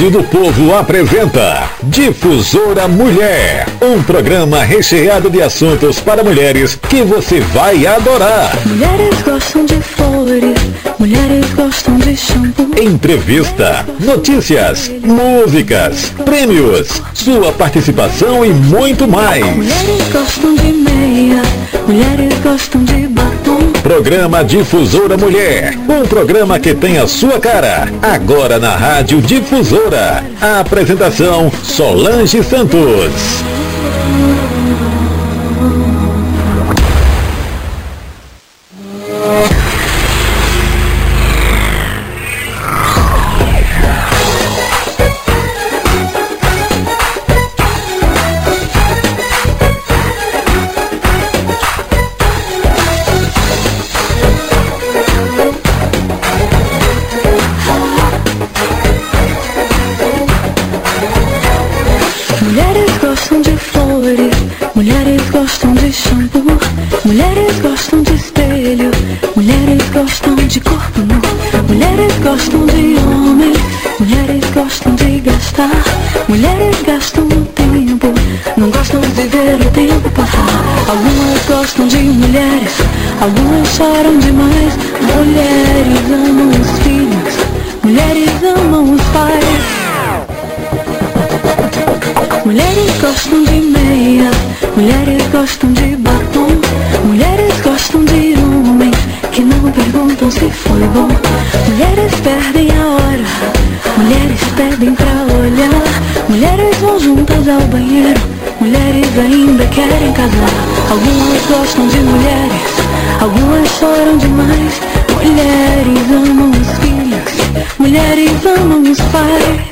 Rádio do Povo apresenta Difusora Mulher, um programa recheado de assuntos para mulheres que você vai adorar. Mulheres gostam de flores, mulheres gostam de shampoo. Entrevista, notícias, músicas, prêmios, sua participação e muito mais. Mulheres gostam de meia, mulheres gostam de batom. Programa Difusora Mulher, um programa que tem a sua cara. Agora na Rádio Difusora. A apresentação Solange Santos. Algumas choram demais. Mulheres amam os filhos, mulheres amam os pais. Mulheres gostam de meia, mulheres gostam de batom, mulheres gostam de homens que não perguntam se foi bom. Mulheres perdem a hora, mulheres pedem pra olhar, mulheres vão juntas ao banheiro, mulheres ainda querem casar. Algumas gostam de mulheres, algumas choram demais. Mulheres amam os filhos, mulheres amam os pais.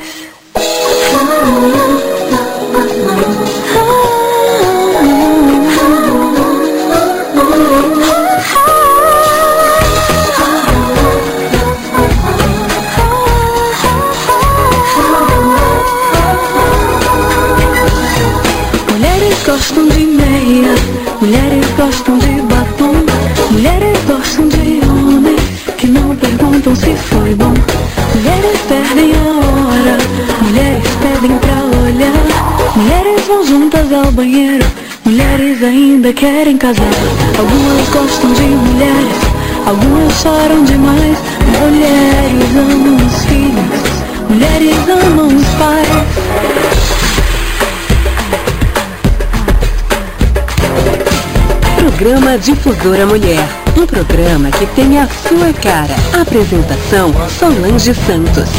Vão juntas ao banheiro, mulheres ainda querem casar. Algumas gostam de mulheres, algumas choram demais. Mulheres amam os filhos, mulheres amam os pais. Programa Difusora Mulher. Um programa que tem a sua cara. Apresentação Solange Santos.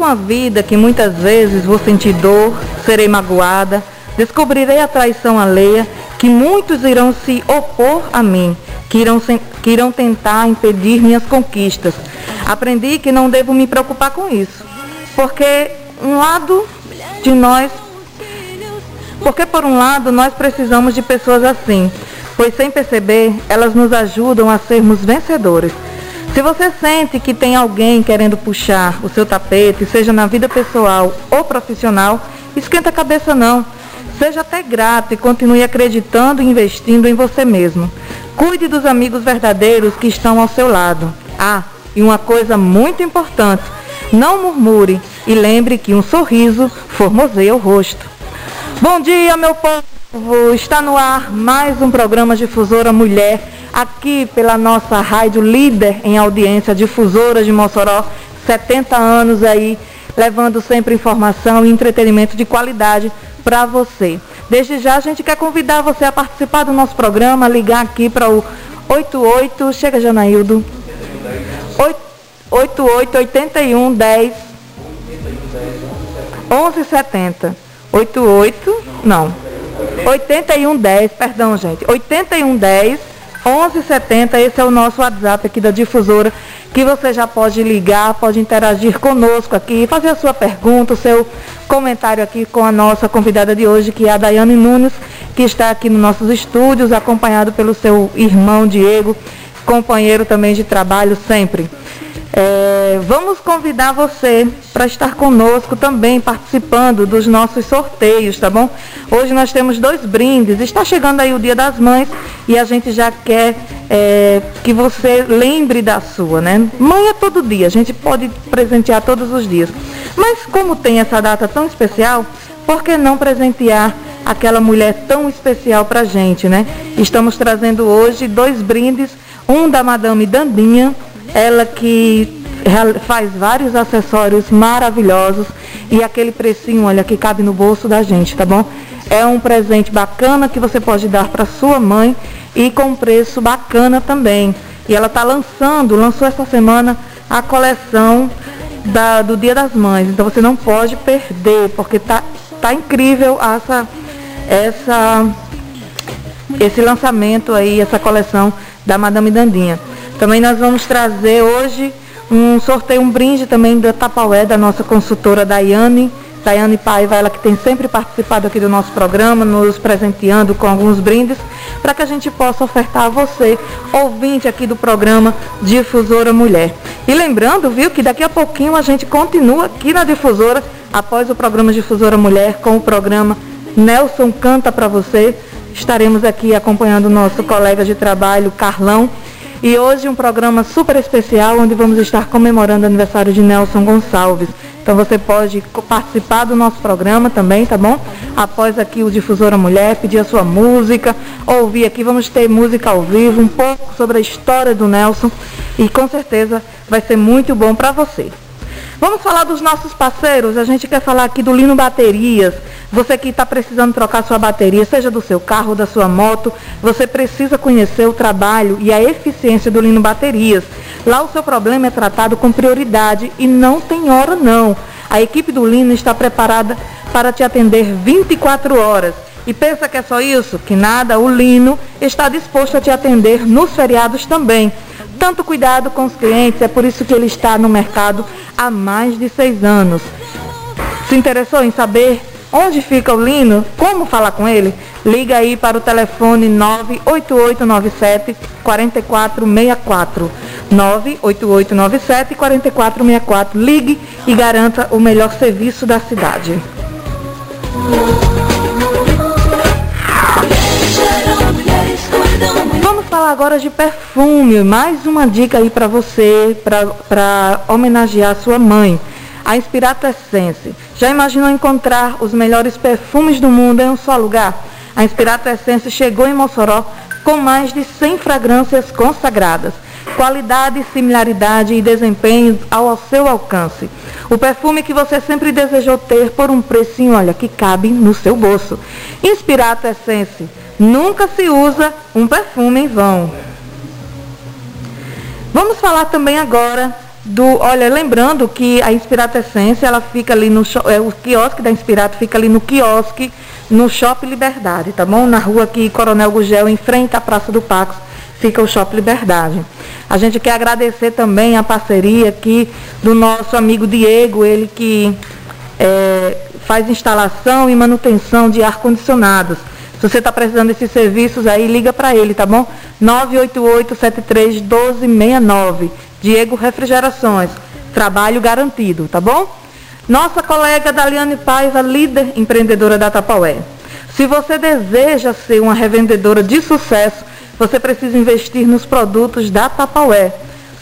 Com a vida que muitas vezes vou sentir dor, serei magoada, descobrirei a traição alheia, que muitos irão se opor a mim, que irão, que irão tentar impedir minhas conquistas. Aprendi que não devo me preocupar com isso, porque um lado de nós porque, por um lado, nós precisamos de pessoas assim, pois, sem perceber, elas nos ajudam a sermos vencedores. Se você sente que tem alguém querendo puxar o seu tapete, seja na vida pessoal ou profissional, esquenta a cabeça não. Seja até grato e continue acreditando e investindo em você mesmo. Cuide dos amigos verdadeiros que estão ao seu lado. Ah, e uma coisa muito importante, não murmure e lembre que um sorriso formoseia o rosto. Bom dia, meu povo! Está no ar mais um programa Difusora Mulher, aqui pela nossa rádio líder em audiência, Difusora de Mossoró, 70 anos aí, levando sempre informação e entretenimento de qualidade para você. Desde já a gente quer convidar você a participar do nosso programa, ligar aqui para o 88, chega Janaildo, 88 81 10 1170. 88, não. 8110, perdão, gente. 8110 1170, esse é o nosso WhatsApp aqui da difusora, que você já pode ligar, pode interagir conosco aqui, fazer a sua pergunta, o seu comentário aqui com a nossa convidada de hoje, que é a Daiane Nunes, que está aqui nos nossos estúdios, acompanhado pelo seu irmão Diego, companheiro também de trabalho sempre. É, vamos convidar você para estar conosco também participando dos nossos sorteios, tá bom? Hoje nós temos dois brindes. Está chegando aí o Dia das Mães e a gente já quer é, que você lembre da sua, né? Mãe é todo dia, a gente pode presentear todos os dias. Mas como tem essa data tão especial, por que não presentear aquela mulher tão especial para gente, né? Estamos trazendo hoje dois brindes, um da Madame Dandinha, ela que faz vários acessórios maravilhosos e aquele precinho, olha, que cabe no bolso da gente, tá bom? É um presente bacana que você pode dar para sua mãe e com preço bacana também. E ela está lançando, lançou essa semana a coleção da, do Dia das Mães. Então você não pode perder, porque tá, tá incrível essa, essa, esse lançamento aí, essa coleção da Madame Dandinha. Também nós vamos trazer hoje um sorteio, um brinde também da Tapaué, da nossa consultora Daiane Daiane Paiva, ela que tem sempre participado aqui do nosso programa, nos presenteando com alguns brindes, para que a gente possa ofertar a você, ouvinte aqui do programa Difusora Mulher. E lembrando, viu, que daqui a pouquinho a gente continua aqui na Difusora, após o programa Difusora Mulher, com o programa Nelson Canta para você. Estaremos aqui acompanhando o nosso colega de trabalho, Carlão. E hoje um programa super especial, onde vamos estar comemorando o aniversário de Nelson Gonçalves. Então você pode participar do nosso programa também, tá bom? Após aqui o Difusora Mulher, pedir a sua música, ouvir aqui, vamos ter música ao vivo, um pouco sobre a história do Nelson e com certeza vai ser muito bom para você. Vamos falar dos nossos parceiros. A gente quer falar aqui do Lino Baterias. Você que está precisando trocar sua bateria, seja do seu carro, da sua moto, você precisa conhecer o trabalho e a eficiência do Lino Baterias. Lá o seu problema é tratado com prioridade e não tem hora não. A equipe do Lino está preparada para te atender 24 horas. E pensa que é só isso? Que nada, o Lino está disposto a te atender nos feriados também tanto cuidado com os clientes, é por isso que ele está no mercado há mais de seis anos. Se interessou em saber onde fica o Lino? Como falar com ele? Liga aí para o telefone 98897 4464. 98897 4464. Ligue e garanta o melhor serviço da cidade. Falar agora de perfume. Mais uma dica aí para você, para homenagear sua mãe. A Inspirato Essence. Já imaginou encontrar os melhores perfumes do mundo em um só lugar? A Inspirato Essence chegou em Mossoró com mais de 100 fragrâncias consagradas. Qualidade, similaridade e desempenho ao seu alcance. O perfume que você sempre desejou ter por um precinho, olha, que cabe no seu bolso. Inspirato Essence Nunca se usa um perfume em vão. Vamos falar também agora do, olha, lembrando que a Inspirato Essência, ela fica ali no, é, o quiosque da Inspirato fica ali no quiosque, no Shopping Liberdade, tá bom? Na rua aqui, Coronel Gugel, em frente à Praça do Pax, fica o Shopping Liberdade. A gente quer agradecer também a parceria aqui do nosso amigo Diego, ele que é, faz instalação e manutenção de ar-condicionados. Se você está precisando desses serviços aí, liga para ele, tá bom? 988-73-1269. Diego Refrigerações. Trabalho garantido, tá bom? Nossa colega Daliane Paiva, líder empreendedora da Tapaué. Se você deseja ser uma revendedora de sucesso, você precisa investir nos produtos da Tapaué.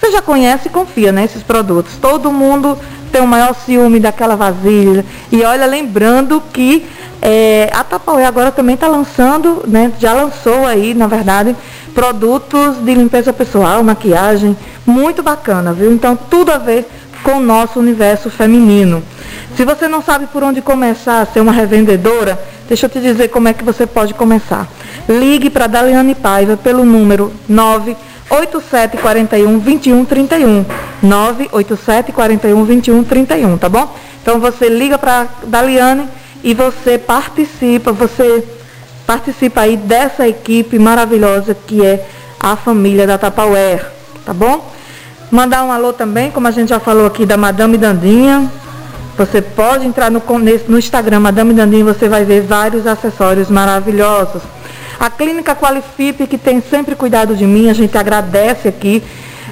Você já conhece e confia nesses produtos. Todo mundo tem o maior ciúme daquela vasilha. E olha, lembrando que é, a Tapaué agora também está lançando, né, já lançou aí, na verdade, produtos de limpeza pessoal, maquiagem, muito bacana, viu? Então, tudo a ver com o nosso universo feminino. Se você não sabe por onde começar a ser uma revendedora, deixa eu te dizer como é que você pode começar. Ligue para Daliane Paiva pelo número 98741 2131. 98741 2131, tá bom? Então você liga para Daliane e você participa, você participa aí dessa equipe maravilhosa que é a família da Tapauer, tá bom? Mandar um alô também, como a gente já falou aqui, da Madame Dandinha. Você pode entrar no, no Instagram Madame Dandinha, você vai ver vários acessórios maravilhosos. A Clínica Qualifip, que tem sempre cuidado de mim, a gente agradece aqui.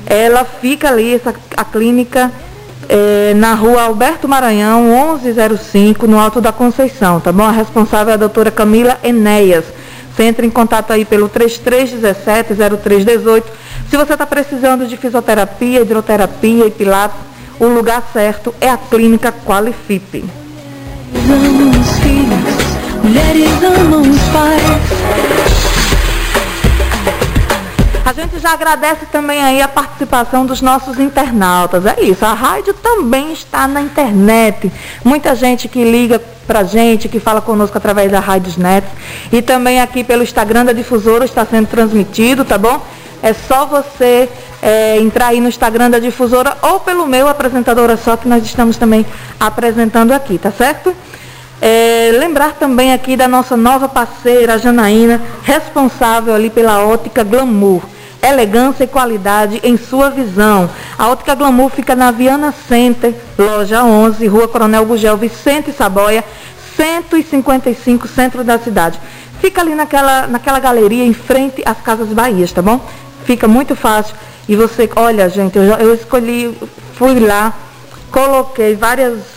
Ela fica ali, essa, a clínica é, na rua Alberto Maranhão, 1105, no Alto da Conceição, tá bom? A responsável é a doutora Camila Enéas. Você entra em contato aí pelo 3317-0318. Se você está precisando de fisioterapia, hidroterapia e pilates, o lugar certo é a Clínica Qualifip. Amam os filhos, mulheres amam os pais. A gente já agradece também aí a participação dos nossos internautas. É isso, a rádio também está na internet. Muita gente que liga pra gente, que fala conosco através da Rádios Net. E também aqui pelo Instagram da Difusora está sendo transmitido, tá bom? É só você é, entrar aí no Instagram da Difusora ou pelo meu apresentadora só, que nós estamos também apresentando aqui, tá certo? É, lembrar também aqui da nossa nova parceira, Janaína, responsável ali pela ótica Glamour. Elegância e qualidade em sua visão. A ótica Glamour fica na Viana Center, loja 11, Rua Coronel Gugel Vicente Saboia, 155, centro da cidade. Fica ali naquela, naquela galeria em frente às Casas Bahias, tá bom? Fica muito fácil. E você, olha, gente, eu, eu escolhi, fui lá, coloquei várias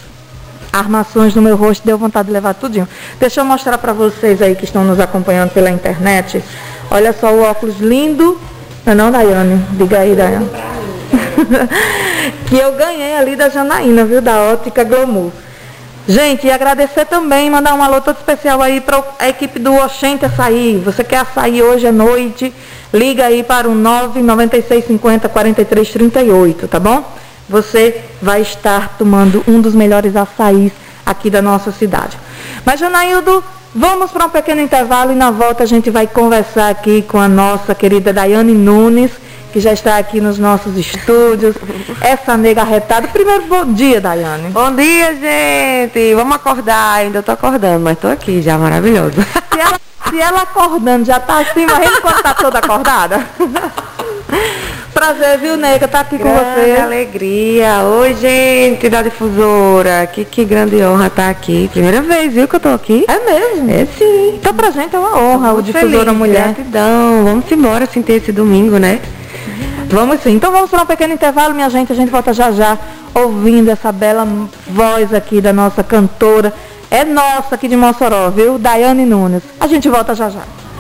armações no meu rosto, deu vontade de levar tudinho. Deixa eu mostrar para vocês aí que estão nos acompanhando pela internet. Olha só o óculos lindo. Não é não, Daiane? Diga aí, Daiane. que eu ganhei ali da Janaína, viu? Da Ótica Glamour. Gente, e agradecer também, mandar um alô todo especial aí para a equipe do Oxente Açaí. Você quer açaí hoje à noite? Liga aí para o 99650 4338, tá bom? Você vai estar tomando um dos melhores açaís aqui da nossa cidade. Mas, Janaildo, vamos para um pequeno intervalo e na volta a gente vai conversar aqui com a nossa querida Daiane Nunes, que já está aqui nos nossos estúdios. Essa nega arretada. Primeiro, bom dia, Daiane. Bom dia, gente! Vamos acordar, ainda tô acordando, mas tô aqui já, maravilhoso. Se ela, se ela acordando já tá assim, imagina quando tá toda acordada. Prazer, viu, nega? Tá aqui com Grande você. alegria! Oi, gente da difusora! Que, que grande honra estar aqui. Primeira vez, viu, que eu tô aqui? É mesmo? É sim. Então pra gente é uma honra, o Difusora feliz, Mulher. Gratidão. Vamos embora, assim, ter esse domingo, né? Vamos sim. Então vamos para um pequeno intervalo, minha gente. A gente volta já já ouvindo essa bela voz aqui da nossa cantora. É nossa aqui de Mossoró, viu? Daiane Nunes. A gente volta já já.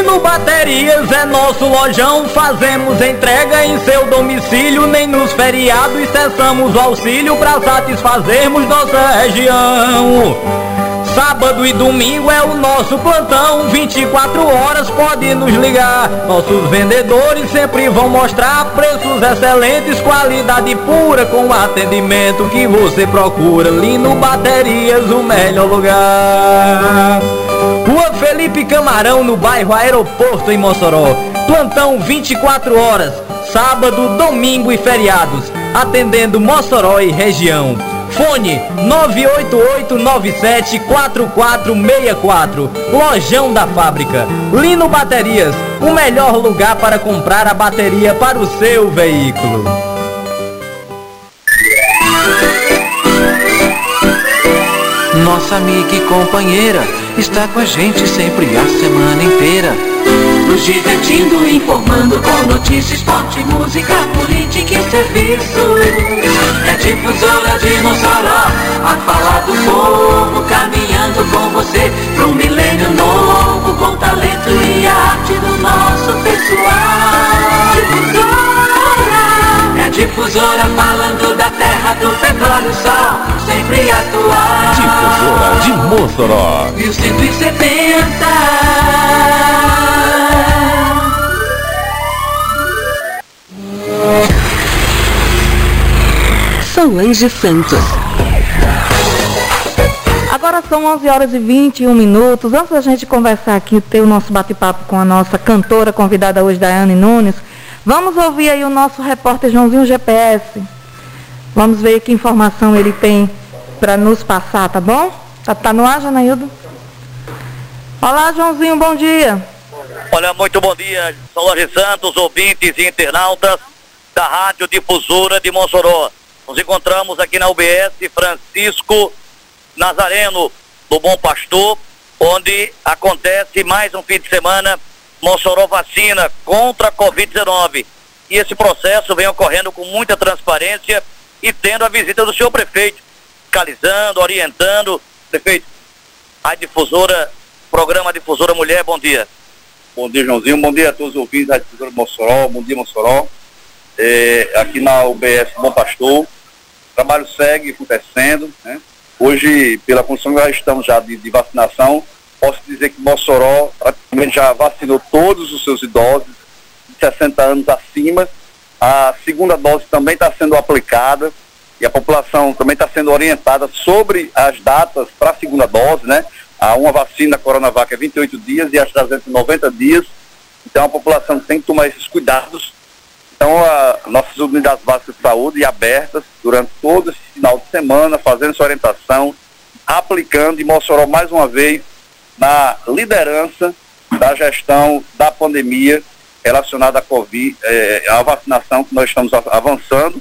Lino Baterias é nosso lojão, fazemos entrega em seu domicílio, nem nos feriados cessamos o auxílio para satisfazermos nossa região. Sábado e domingo é o nosso plantão, 24 horas pode nos ligar. Nossos vendedores sempre vão mostrar preços excelentes, qualidade pura com atendimento que você procura. Lino Baterias, o melhor lugar. Rua Felipe Camarão, no bairro Aeroporto, em Mossoró. Plantão 24 horas, sábado, domingo e feriados. Atendendo Mossoró e região. Fone 988974464. Lojão da Fábrica. Lino Baterias, o melhor lugar para comprar a bateria para o seu veículo. Nossa amiga e companheira está com a gente sempre a semana inteira. nos divertindo, informando com notícias, esporte, música, política e serviço. É difusora de Mossoró, a falar do povo, caminhando com você para um milênio novo, com talento e arte do nosso pessoal. Difusora, difusora falando da terra, do petróleo, sol, sempre atual. Difusora de Mossoró. 1170. Solange Santos. Agora são 11 horas e 21 minutos. Antes da gente conversar aqui, ter o nosso bate-papo com a nossa cantora convidada hoje, Daiane Nunes, vamos ouvir aí o nosso repórter Joãozinho GPS. Vamos ver que informação ele tem para nos passar, tá bom? Tá, tá no ar, Janaildo? Olá, Joãozinho, bom dia. Olha, muito bom dia, Solange Santos, ouvintes e internautas da Rádio Difusora de Mossoró. Nos encontramos aqui na UBS Francisco Nazareno, do Bom Pastor, onde acontece mais um fim de semana Mossoró vacina contra a Covid-19. E esse processo vem ocorrendo com muita transparência e tendo a visita do senhor prefeito, fiscalizando, orientando. Prefeito, a difusora, programa Difusora Mulher, bom dia. Bom dia, Joãozinho. Bom dia a todos os ouvintes da difusora Mossoró. Bom dia, Mossoró. É, aqui na UBS Bom Pastor. O trabalho segue acontecendo, né? Hoje, pela condição já estamos já de, de vacinação, posso dizer que Mossoró praticamente já vacinou todos os seus idosos de 60 anos acima. A segunda dose também está sendo aplicada e a população também está sendo orientada sobre as datas para a segunda dose, né? A uma vacina Coronavac é 28 dias e a AstraZeneca 90 dias. Então a população tem que tomar esses cuidados. Então a, nossas unidades básicas de saúde abertas durante todo esse final de semana, fazendo essa orientação, aplicando e Mossoró mais uma vez na liderança da gestão da pandemia relacionada à Covid, eh, à vacinação que nós estamos avançando.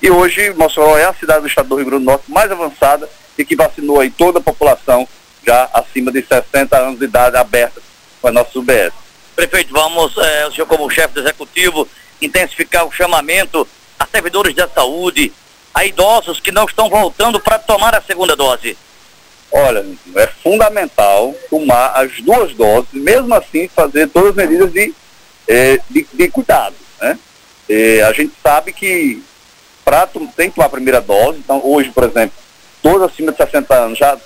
E hoje Mossoró é a cidade do estado do Rio Grande do Norte mais avançada e que vacinou aí toda a população já acima de 60 anos de idade aberta com a nossa UBS. Prefeito, vamos, eh, o senhor como chefe do executivo, intensificar o chamamento a servidores da saúde, a idosos que não estão voltando para tomar a segunda dose. Olha, é fundamental tomar as duas doses, mesmo assim fazer todas as medidas de, eh, de, de, cuidado. Né? Eh, a gente sabe que para tem que tomar a primeira dose, então hoje, por exemplo, todos acima de 60 anos já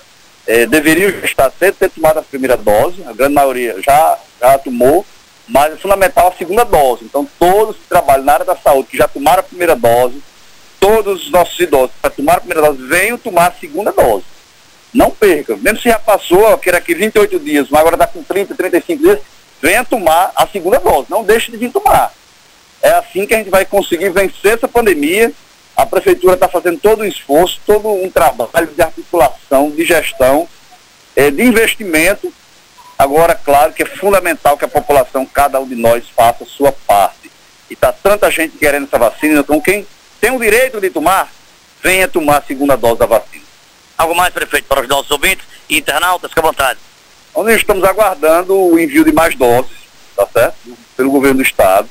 eh, deveriam estar sem ter tomado a primeira dose, a grande maioria já, já tomou, mas é fundamental a segunda dose. Então todos que trabalham na área da saúde, que já tomaram a primeira dose, todos os nossos idosos que já tomaram a primeira dose, venham tomar a segunda dose não perca. Mesmo se já passou, que era aqui 28 dias, mas agora está com 30, 35 dias, venha tomar a segunda dose. Não deixe de vir tomar. É assim que a gente vai conseguir vencer essa pandemia. A prefeitura está fazendo todo um esforço, todo um trabalho de articulação, de gestão, é, de investimento. Agora, claro que é fundamental que a população, cada um de nós, faça a sua parte. E está tanta gente querendo essa vacina, então quem tem o direito de tomar, venha tomar a segunda dose da vacina. Algo mais, prefeito, para os nossos ouvintes e internautas, fique à vontade. Nós estamos aguardando o envio de mais doses, tá certo? Pelo governo do Estado.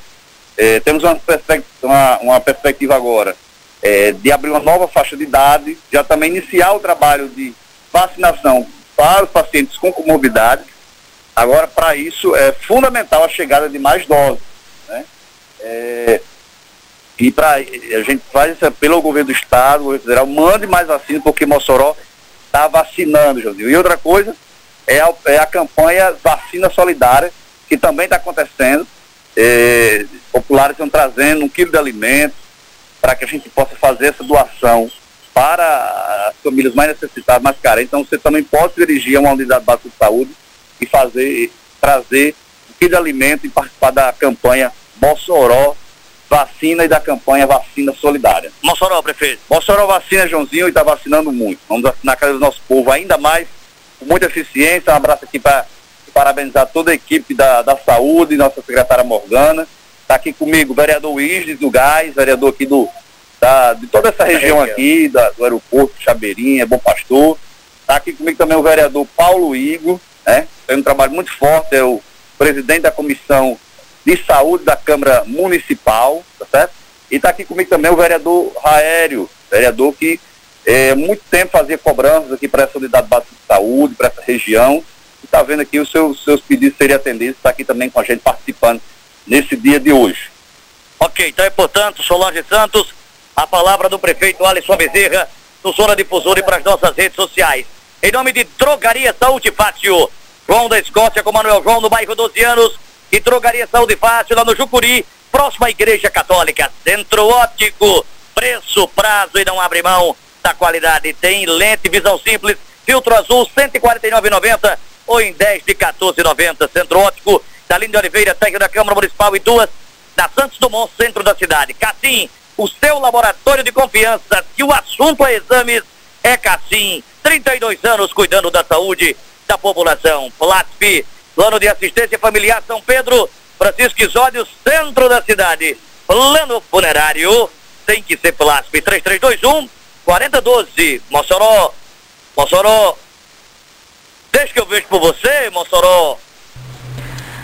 É, temos uma perspectiva, uma, uma perspectiva agora é, de abrir uma nova faixa de idade, já também iniciar o trabalho de vacinação para os pacientes com comorbidade. Agora, para isso, é fundamental a chegada de mais doses. Né? É, e para a gente faz isso pelo governo do estado, governo federal, mande mais vacina, porque Mossoró está vacinando, Josinho. E outra coisa é a, é a campanha Vacina Solidária, que também está acontecendo. É, populares estão trazendo um quilo de alimentos para que a gente possa fazer essa doação para as famílias mais necessitadas, mais carentes. Então você também pode dirigir a uma unidade básica de saúde e fazer, trazer um quilo de alimento e participar da campanha Mossoró vacina e da campanha Vacina Solidária. Mossoró, prefeito. Mossoró vacina, Joãozinho, e está vacinando muito. Vamos vacinar a casa do nosso povo ainda mais, com muita eficiência. Um abraço aqui para parabenizar toda a equipe da, da saúde, nossa secretária Morgana. Está aqui comigo o vereador Isdes do Gás, vereador aqui do, da, de toda essa região aqui, da, do aeroporto, Chabeirinha, Bom Pastor. Está aqui comigo também o vereador Paulo Igor, né? Tem um trabalho muito forte, é o presidente da comissão de Saúde da Câmara Municipal, tá certo? E está aqui comigo também o vereador Raério, vereador que é, muito tempo fazia cobranças aqui para essa unidade básica de saúde, para essa região, e está vendo aqui os seus, seus pedidos serem atendidos, está aqui também com a gente participando nesse dia de hoje. Ok, então é portanto, Solange Santos, a palavra do prefeito Alisson Bezerra, no Zona Difusora e para as nossas redes sociais. Em nome de Drogaria Saúde Fácil, João da Escócia com Manuel João no bairro 12 anos, e Drogaria Saúde Fácil lá no Jucuri, próxima Igreja Católica, Centro Óptico, preço, prazo e não abre mão da qualidade. Tem lente, visão simples, filtro azul, 149,90 ou em 10 de 14,90. Centro Óptico, da Linda Oliveira, técnico da Câmara Municipal e duas da Santos Dumont, centro da cidade. Cassim, o seu laboratório de confiança, que o assunto é exames, é Cassim. 32 anos cuidando da saúde da população. Platf, Plano de Assistência Familiar São Pedro, Francisco Isódio, centro da cidade. Plano funerário, tem que ser Plasp, 3321 4012. Mossoró, Mossoró. Deixa que eu vejo por você, Mossoró.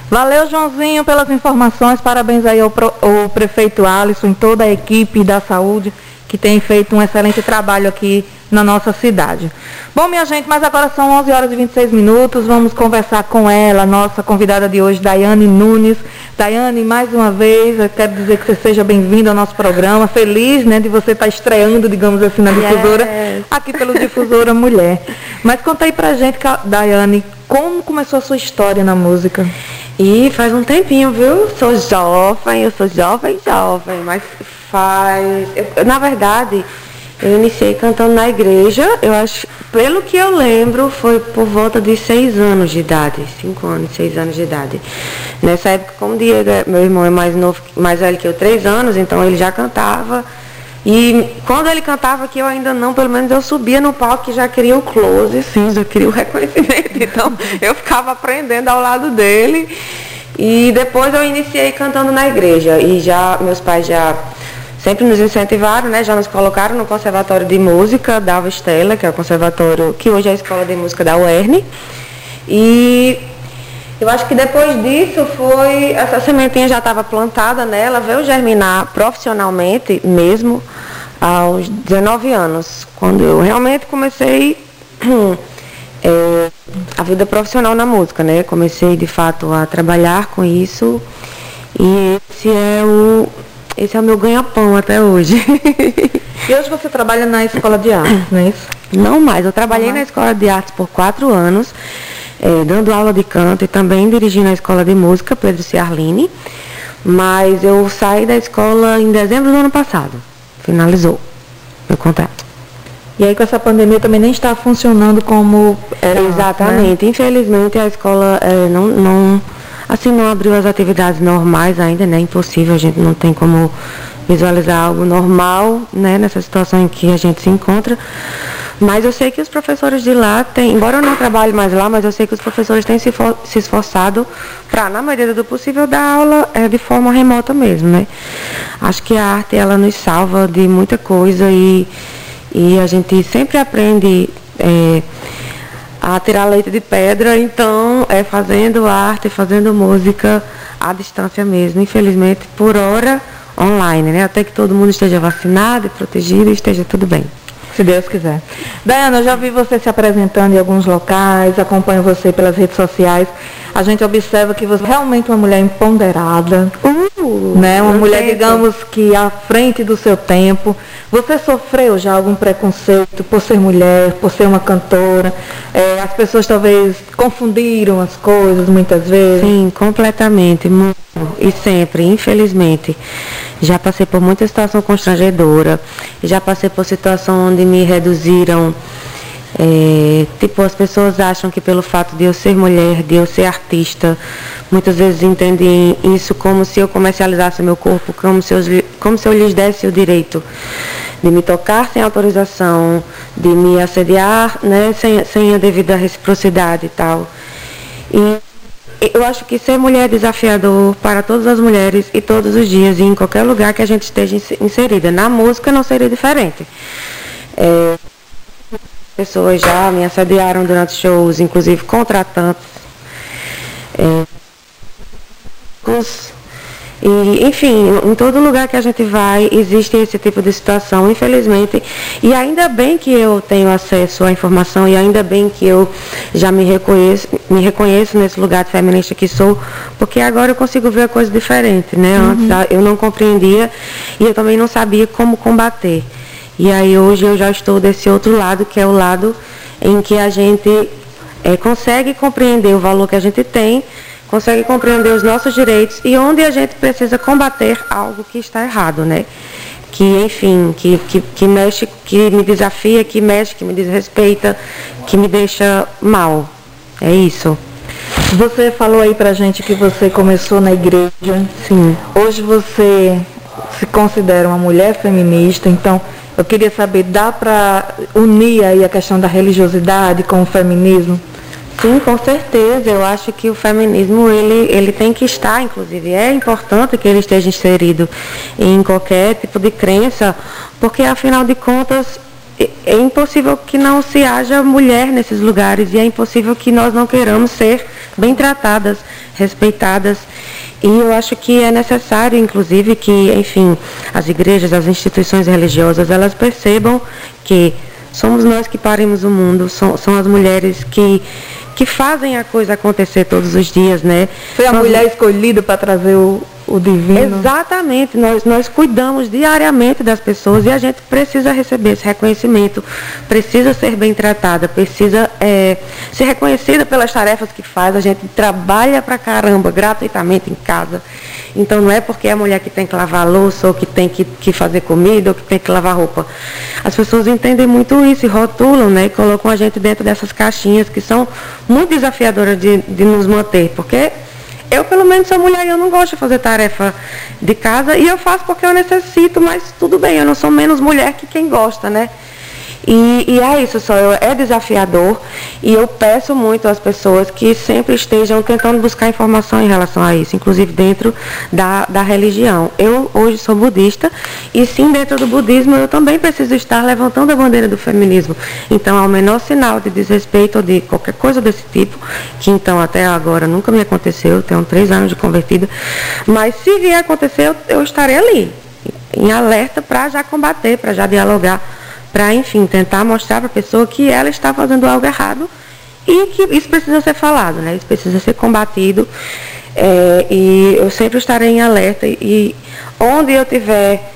Valeu, Joãozinho, pelas informações. Parabéns aí ao, ao prefeito Alisson e toda a equipe da saúde que tem feito um excelente trabalho aqui na nossa cidade. Bom, minha gente, mas agora são 11 horas e 26 minutos. Vamos conversar com ela, nossa convidada de hoje, Daiane Nunes. Daiane, mais uma vez, eu quero dizer que você seja bem-vinda ao nosso programa. Feliz, né, de você estar estreando, digamos assim, na difusora, yes. aqui pelo Difusora Mulher. Mas conta aí pra gente, Daiane, como começou a sua história na música? E faz um tempinho, viu? Sou jovem, eu sou jovem, jovem, mas faz. Eu, na verdade, eu iniciei cantando na igreja, eu acho, pelo que eu lembro, foi por volta de seis anos de idade, cinco anos, seis anos de idade. Nessa época, como o Diego, meu irmão é mais novo, mais velho que eu, três anos, então ele já cantava. E quando ele cantava que eu ainda não, pelo menos eu subia no palco e já queria o close, sim, já queria o reconhecimento. Então eu ficava aprendendo ao lado dele. E depois eu iniciei cantando na igreja. E já meus pais já sempre nos incentivaram, né? Já nos colocaram no Conservatório de Música da Estela, que é o conservatório que hoje é a Escola de Música da UERN. E eu acho que depois disso foi. Essa sementinha já estava plantada nela, veio germinar profissionalmente mesmo aos 19 anos, quando eu realmente comecei é, a vida profissional na música, né? Comecei de fato a trabalhar com isso e esse é o esse é o meu ganha-pão até hoje. e hoje você trabalha na escola de artes, não é isso? Não mais, eu trabalhei uhum. na escola de artes por quatro anos, é, dando aula de canto e também dirigindo a escola de música, Pedro Ciarline. Mas eu saí da escola em dezembro do ano passado. Finalizou meu contrato. E aí com essa pandemia também nem está funcionando como era. Exatamente. Né? Infelizmente a escola é, não, não Assim, não abriu as atividades normais ainda, né? Impossível, a gente não tem como visualizar algo normal, né? Nessa situação em que a gente se encontra. Mas eu sei que os professores de lá têm, embora eu não trabalhe mais lá, mas eu sei que os professores têm se, for, se esforçado para, na medida do possível, dar aula é, de forma remota mesmo, né? Acho que a arte, ela nos salva de muita coisa e, e a gente sempre aprende... É, a tirar leite de pedra, então é fazendo arte, fazendo música à distância mesmo, infelizmente por hora online, né? Até que todo mundo esteja vacinado e protegido e esteja tudo bem. Se Deus quiser. Dayana, eu já vi você se apresentando em alguns locais, acompanho você pelas redes sociais. A gente observa que você é realmente uma mulher empoderada, uh, né? Uma mulher, tempo. digamos que à frente do seu tempo. Você sofreu já algum preconceito por ser mulher, por ser uma cantora? É, as pessoas talvez confundiram as coisas muitas vezes? Sim, completamente. E sempre, infelizmente. Já passei por muita situação constrangedora. Já passei por situação onde me reduziram é, tipo, as pessoas acham que pelo fato de eu ser mulher, de eu ser artista, muitas vezes entendem isso como se eu comercializasse meu corpo, como se eu, como se eu lhes desse o direito de me tocar sem autorização, de me assediar né, sem, sem a devida reciprocidade e tal. E eu acho que ser mulher é desafiador para todas as mulheres e todos os dias e em qualquer lugar que a gente esteja inserida. Na música não seria diferente. É, pessoas já me assediaram durante shows, inclusive contratantes. É, e, enfim, em todo lugar que a gente vai, existe esse tipo de situação, infelizmente. E ainda bem que eu tenho acesso à informação e ainda bem que eu já me reconheço, me reconheço nesse lugar de feminista que sou, porque agora eu consigo ver a coisa diferente, né? Uhum. Antes eu não compreendia e eu também não sabia como combater. E aí hoje eu já estou desse outro lado, que é o lado em que a gente é, consegue compreender o valor que a gente tem, consegue compreender os nossos direitos e onde a gente precisa combater algo que está errado, né? Que, enfim, que, que, que mexe, que me desafia, que mexe, que me desrespeita, que me deixa mal. É isso. Você falou aí pra gente que você começou na igreja. Sim. Hoje você se considera uma mulher feminista, então eu queria saber, dá para unir aí a questão da religiosidade com o feminismo? Sim, com certeza. Eu acho que o feminismo ele, ele tem que estar, inclusive, é importante que ele esteja inserido em qualquer tipo de crença, porque afinal de contas é, é impossível que não se haja mulher nesses lugares e é impossível que nós não queiramos ser bem tratadas, respeitadas. E eu acho que é necessário, inclusive, que, enfim, as igrejas, as instituições religiosas, elas percebam que somos nós que parimos o mundo, são, são as mulheres que que fazem a coisa acontecer todos os dias, né? Foi a nós... mulher escolhida para trazer o, o divino. Exatamente, nós, nós cuidamos diariamente das pessoas e a gente precisa receber esse reconhecimento, precisa ser bem tratada, precisa é, ser reconhecida pelas tarefas que faz, a gente trabalha pra caramba, gratuitamente em casa. Então não é porque é a mulher que tem que lavar louça, ou que tem que, que fazer comida, ou que tem que lavar roupa. As pessoas entendem muito isso e rotulam, né? E colocam a gente dentro dessas caixinhas que são muito desafiadoras de, de nos manter, porque eu, pelo menos, sou mulher e eu não gosto de fazer tarefa de casa e eu faço porque eu necessito, mas tudo bem, eu não sou menos mulher que quem gosta, né? E, e, é isso só, é desafiador e eu peço muito às pessoas que sempre estejam tentando buscar informação em relação a isso, inclusive dentro da, da religião. Eu hoje sou budista e sim dentro do budismo eu também preciso estar levantando a bandeira do feminismo. Então ao menor sinal de desrespeito ou de qualquer coisa desse tipo, que então até agora nunca me aconteceu, tenho três anos de convertida, mas se vier acontecer eu, eu estarei ali, em alerta para já combater, para já dialogar para, enfim, tentar mostrar para a pessoa que ela está fazendo algo errado e que isso precisa ser falado, né? Isso precisa ser combatido. É, e eu sempre estarei em alerta e onde eu tiver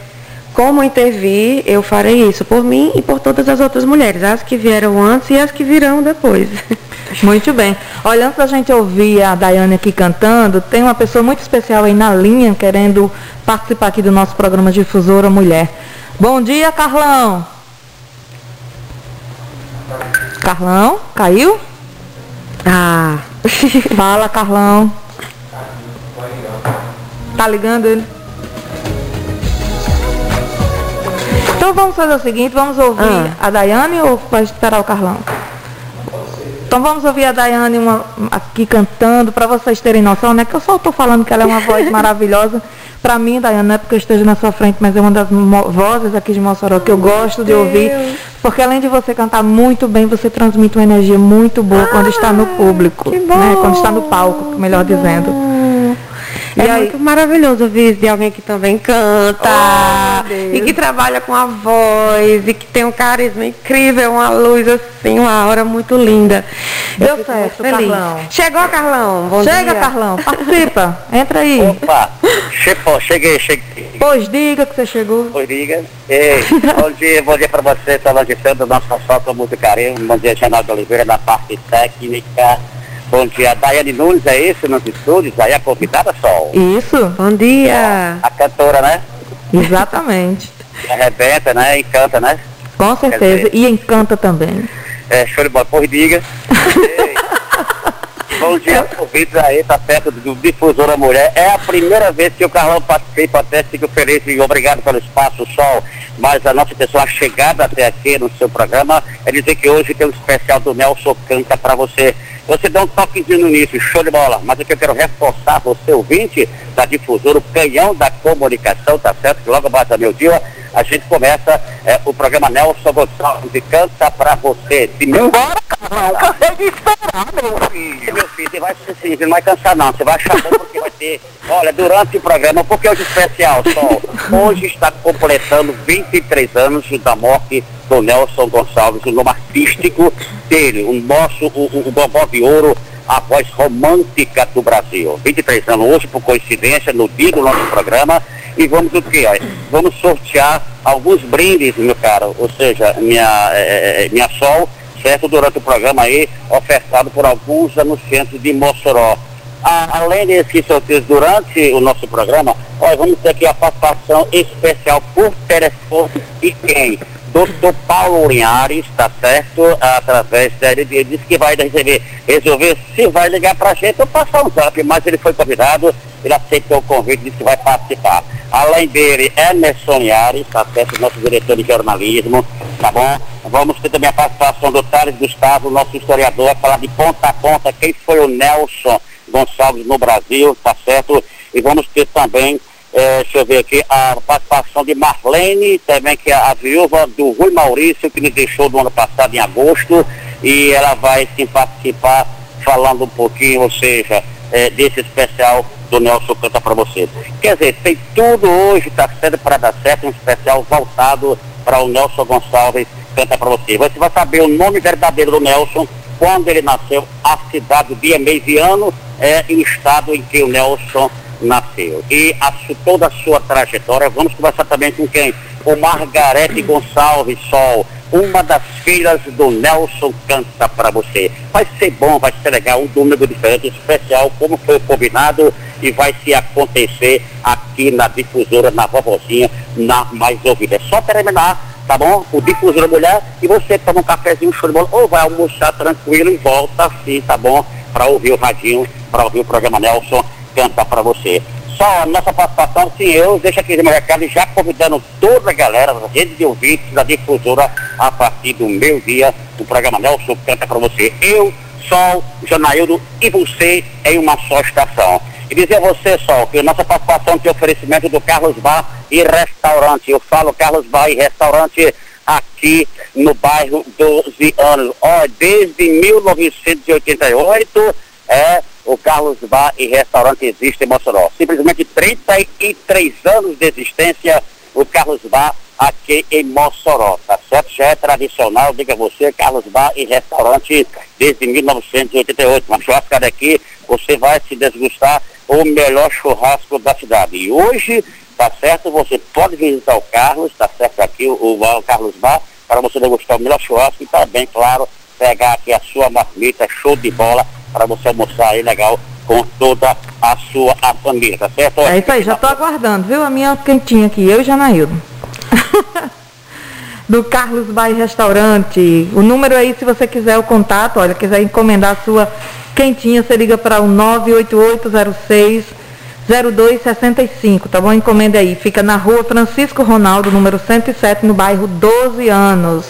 como intervir, eu farei isso por mim e por todas as outras mulheres, as que vieram antes e as que virão depois. Muito bem. Olha, antes da gente ouvir a Daiane aqui cantando, tem uma pessoa muito especial aí na linha querendo participar aqui do nosso programa Difusora Mulher. Bom dia, Carlão. Carlão, caiu? Ah. Fala, Carlão. Tá ligando ele? Então vamos fazer o seguinte, vamos ouvir ah. a Daiane ou pode esperar o Carlão? Então vamos ouvir a Daiane uma, aqui cantando, para vocês terem noção, né? Que eu só estou falando que ela é uma voz maravilhosa. Para mim, Dayana, não é porque eu esteja na sua frente, mas é uma das vozes aqui de Mossoró que eu gosto de ouvir. Porque além de você cantar muito bem, você transmite uma energia muito boa ah, quando está no ah, público. Né? Quando está no palco, melhor dizendo. E é aí... muito maravilhoso ouvir de alguém que também canta oh, e que trabalha com a voz e que tem um carisma incrível, uma luz assim, uma aura muito linda. Deu certo, Carlão. Chegou, Carlão. Bom Chega, dia. Carlão. Participa. Entra aí. Opa, cheguei, cheguei. Pois diga que você chegou. Pois diga. Ei, bom dia, bom dia para você, Solange Santos, nosso só com muito carinho. Bom dia, Genaldo Oliveira, da parte técnica. Bom dia, Daiane Nunes, é isso nos estúdios? Aí a convidada, Sol? Isso, bom dia. A cantora, né? Exatamente. Arrebenta, né? Encanta, né? Com certeza, e encanta também. É, show de bola, por diga. Bom dia, convites aí, tá perto do Difusora Mulher. É a primeira vez que o Carlão participa, até fico feliz e obrigado pelo espaço, Sol. Mas a nossa intenção, a chegada até aqui no seu programa, é dizer que hoje tem um especial do Nelson Canta para você. Você dá um toquezinho no início, show de bola. Mas o que eu quero reforçar, você ouvinte da difusora, o canhão da comunicação, tá certo? Que logo mais a meu dia, a gente começa é, o programa Nelson Gonçalves e canta pra você. De Carlão, cansei de esperar, meu filho. Meu filho, você vai sim, não vai cansar não, você vai achar bom porque vai ter, olha, durante o programa, porque hoje é especial, Sol, hoje está completando 23 anos da morte do Nelson Gonçalves, o nome artístico dele, o nosso, o, o, o Bobó de Ouro, a voz romântica do Brasil. 23 anos hoje, por coincidência, no dia do nosso programa, e vamos o quê? Vamos sortear alguns brindes, meu caro, ou seja, minha, é, minha sol, certo? Durante o programa aí, ofertado por alguns anunciantes de Mossoró. A, além desses sorteios durante o nosso programa, nós vamos ter aqui a participação especial por telefone de quem? Doutor Paulo Linhares, tá certo? Através dele, ele disse que vai receber, resolver se vai ligar pra gente ou passar um zap, mas ele foi convidado, ele aceitou o convite, disse que vai participar. Além dele, Emerson Linhares, tá certo? Nosso diretor de jornalismo, tá bom? Vamos ter também a participação do Thales Gustavo, nosso historiador, falar de ponta a ponta quem foi o Nelson Gonçalves no Brasil, tá certo? E vamos ter também, é, deixa eu ver aqui, a participação de Marlene, também que é a viúva do Rui Maurício, que nos deixou no ano passado, em agosto, e ela vai participar falando um pouquinho, ou seja, é, desse especial do Nelson Canta para você. Quer dizer, tem tudo hoje, está sendo para dar certo, um especial voltado para o Nelson Gonçalves Canta para você. Você vai saber o nome verdadeiro do Nelson, quando ele nasceu, a cidade, o dia, mês e ano, é, e o estado em que o Nelson nasceu. E a, toda a sua trajetória, vamos conversar também com quem? O Margarete Gonçalves Sol, uma das filhas do Nelson Canta para você. Vai ser bom, vai ser legal, um domingo diferente, especial, como foi combinado e vai se acontecer aqui na difusora, na vovozinha, na mais ouvida. É só terminar, tá bom? O difusora mulher e você toma um cafezinho, show de bola, ou vai almoçar tranquilo e volta assim, tá bom? Para ouvir o radinho, para ouvir o programa Nelson Canta para você só a nossa participação, sim, eu deixo aqui meu recado já convidando toda a galera, as redes de ouvintes da difusora, a partir do meu dia, o programa Nelson canta para você. Eu, Sol, Janaildo e você em uma só estação. E dizer a você, Sol, que a nossa participação tem oferecimento do Carlos Bar e Restaurante. Eu falo Carlos Bar e Restaurante aqui no bairro 12 anos. Ó, desde 1988 é o Carlos Bar e Restaurante existe em Mossoró. Simplesmente 33 anos de existência, o Carlos Bar aqui em Mossoró, tá certo? Já é tradicional, diga você, Carlos Bar e Restaurante desde 1988. Uma churrascada aqui, você vai se desgustar o melhor churrasco da cidade. E hoje, tá certo, você pode visitar o Carlos, tá certo aqui, o, o Carlos Bar, para você degustar o melhor churrasco e também, claro, pegar aqui a sua marmita, show de bola, para você almoçar aí legal com toda a sua a família, tá certo? É isso aí, já estou aguardando, viu? A minha quentinha aqui, eu e Janaildo. Do Carlos Bairro Restaurante. O número aí, se você quiser o contato, olha, quiser encomendar a sua quentinha, você liga para o 98806 0265, tá bom? Encomenda aí. Fica na rua Francisco Ronaldo, número 107, no bairro 12 anos.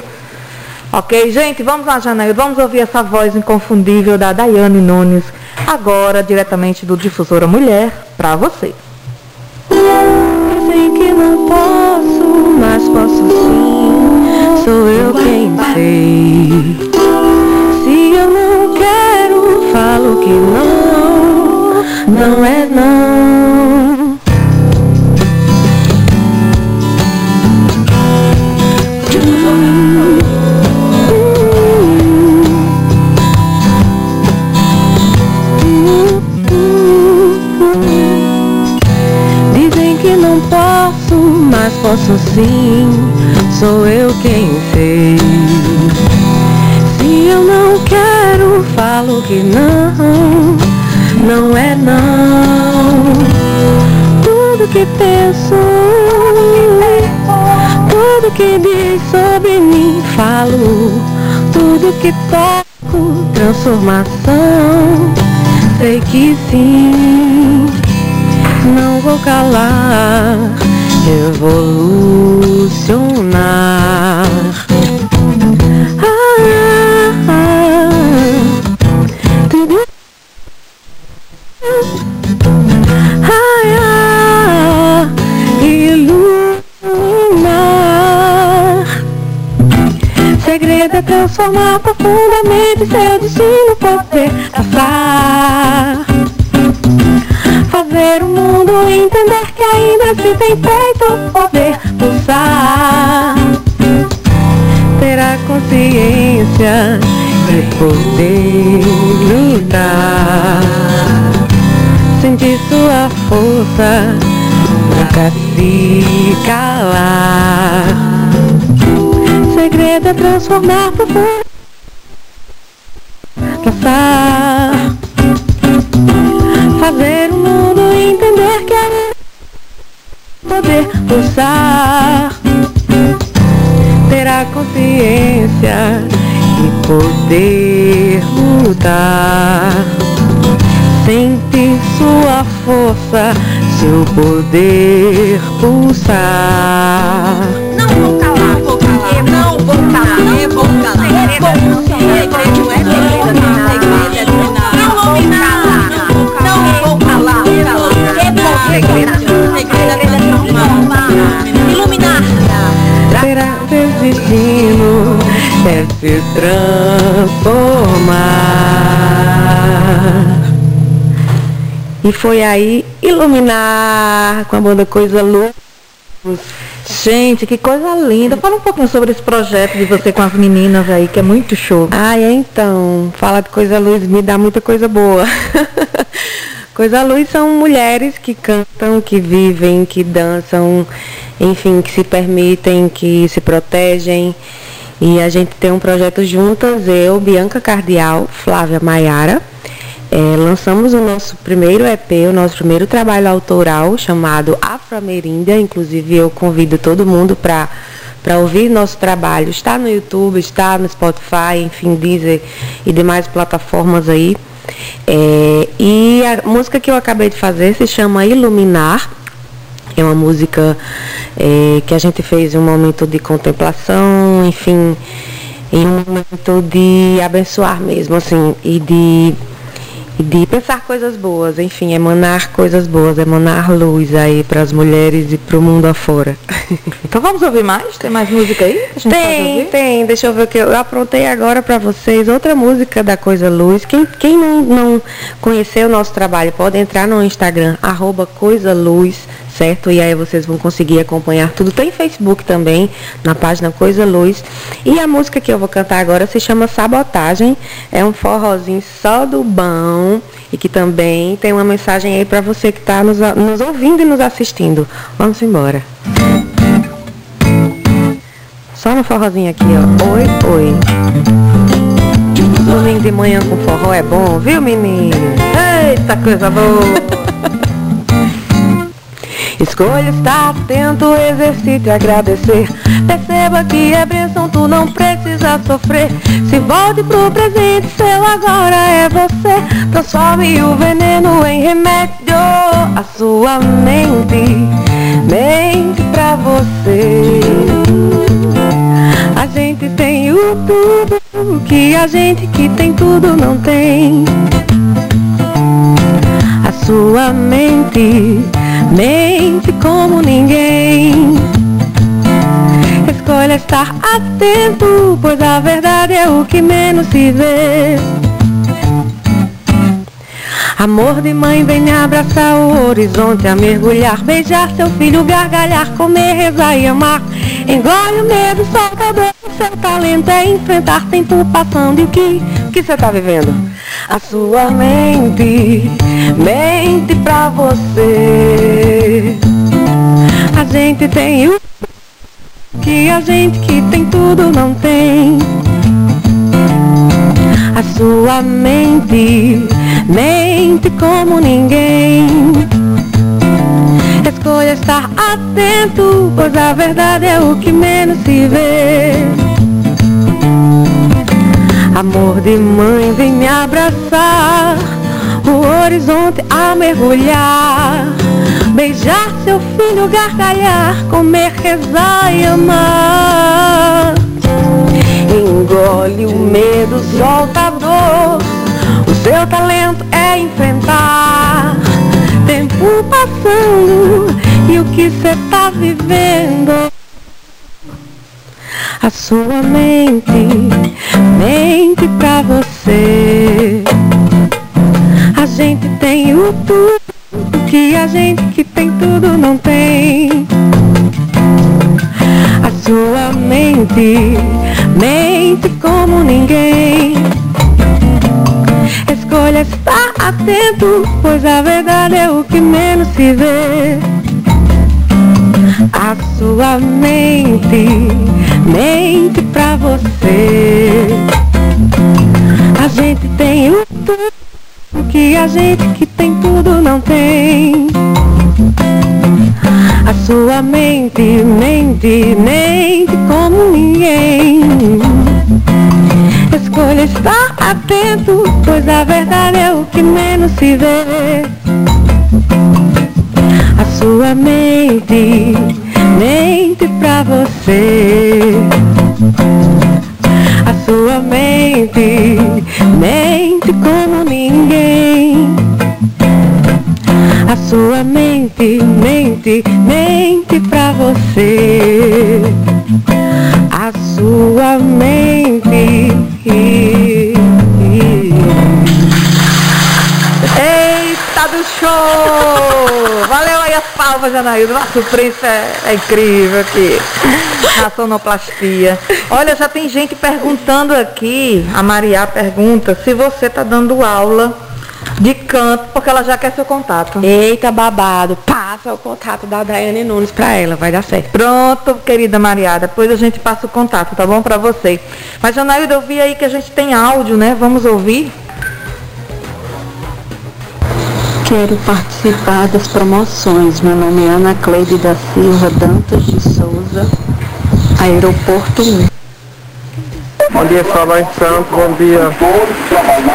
Ok, gente, vamos lá, Janaíl, vamos ouvir essa voz inconfundível da Daiane Nunes, agora diretamente do Difusora Mulher, para você. Sei que não posso, mas posso sim, sou eu quem sei. Se eu não quero, falo que não, não é não. Posso sim, sou eu quem fez. Se eu não quero, falo que não, não é não. Tudo que penso, tudo que diz sobre mim, falo. Tudo que toco, transformação, sei que sim, não vou calar revolucionar. Ah, ah. Ah, ah, iluminar. Segredo é transformar profundamente seu destino poder passar se tem feito poder pulsar. Ter a consciência de poder lutar. Sentir sua força, nunca se calar. Segredo é transformar profundo. Passar pulsar, ter a consciência e poder lutar. Sente sua força, seu poder pulsar. Não vou calar, vou calar, não vou calar, eu vou calar. Segredo é segredo, segredo é treinar. Não segredo é transformar. Iluminar. Será o destino é se transformar? E foi aí iluminar com a banda Coisa Luz. Gente, que coisa linda. Fala um pouquinho sobre esse projeto de você com as meninas aí, que é muito show. Ah, é então. Fala de Coisa Luz me dá muita coisa boa. coisa Luz são mulheres que cantam, que vivem, que dançam, enfim, que se permitem, que se protegem. E a gente tem um projeto juntas, eu, Bianca Cardial, Flávia Maiara. É, lançamos o nosso primeiro EP, o nosso primeiro trabalho autoral, chamado Afro-Ameríndia. Inclusive, eu convido todo mundo para para ouvir nosso trabalho. Está no YouTube, está no Spotify, enfim, Deezer e demais plataformas aí. É, e a música que eu acabei de fazer se chama Iluminar. É uma música é, que a gente fez em um momento de contemplação, enfim, em um momento de abençoar mesmo, assim, e de e de pensar coisas boas, enfim, emanar coisas boas, emanar luz aí para as mulheres e para o mundo afora. Então vamos ouvir mais? Tem mais música aí? tem, tem. Deixa eu ver o que eu aprontei agora para vocês. Outra música da Coisa Luz. Quem, quem não, não conheceu o nosso trabalho pode entrar no Instagram, arroba Coisa Luz certo? E aí vocês vão conseguir acompanhar tudo. Tem Facebook também, na página Coisa Luz. E a música que eu vou cantar agora se chama Sabotagem. É um forrozinho só do bom e que também tem uma mensagem aí para você que está nos, nos ouvindo e nos assistindo. Vamos embora. Só no forrozinho aqui, ó. Oi, oi. Domingo de manhã com forró é bom, viu, menino? Eita, coisa boa! Escolha estar atento, exercite agradecer. Perceba que é bênção, tu não precisa sofrer. Se volte pro presente, seu agora é você. Transforme o veneno em remédio. A sua mente, mente pra você. A gente tem o tudo que a gente que tem tudo não tem. Sua mente mente como ninguém. Escolha estar atento, pois a verdade é o que menos se vê. Amor de mãe, vem abraçar o horizonte a mergulhar, beijar seu filho, gargalhar, comer, rezar e amar. Engole o medo, solta a dor, seu talento é enfrentar tempo passando e o que, o que você tá vivendo? A sua mente, mente pra você. A gente tem o que a gente que tem tudo não tem. A sua mente, mente como ninguém. Escolha estar atento, pois a verdade é o que menos se vê. Amor de mãe vem me abraçar, o horizonte a mergulhar, beijar seu filho, gargalhar, comer, rezar e amar. Engole o medo, solta a dor, o seu talento é enfrentar. Tempo passando e o que cê tá vivendo? A sua mente, mente pra você. A gente tem o tudo que a gente que tem tudo não tem. A sua mente, mente como ninguém. Escolha estar atento, pois a verdade é o que menos se vê. A sua mente, mente pra você. A gente tem o tudo que a gente que tem tudo não tem. A sua mente, mente, mente como ninguém. Escolha estar atento, pois a verdade é o que menos se vê. A sua mente, mente pra você. A sua mente mente como ninguém. A sua mente mente mente pra você. A sua mente. Janaído. Nossa, o Prince é, incrível aqui. Na sonoplastia. Olha, já tem gente perguntando aqui, a Maria pergunta, se você tá dando aula de canto, porque ela já quer seu contato. Eita babado, passa o contato da Daiane Nunes pra ela, vai dar certo. Pronto, querida Maria, depois a gente passa o contato, tá bom pra você. Mas, Janaído, eu vi aí que a gente tem áudio, né? Vamos ouvir? Quero participar das promoções. Meu nome é Ana Cleide da Silva Dantas de Souza, Aeroporto 1. Bom dia, Solange Santos. Bom dia,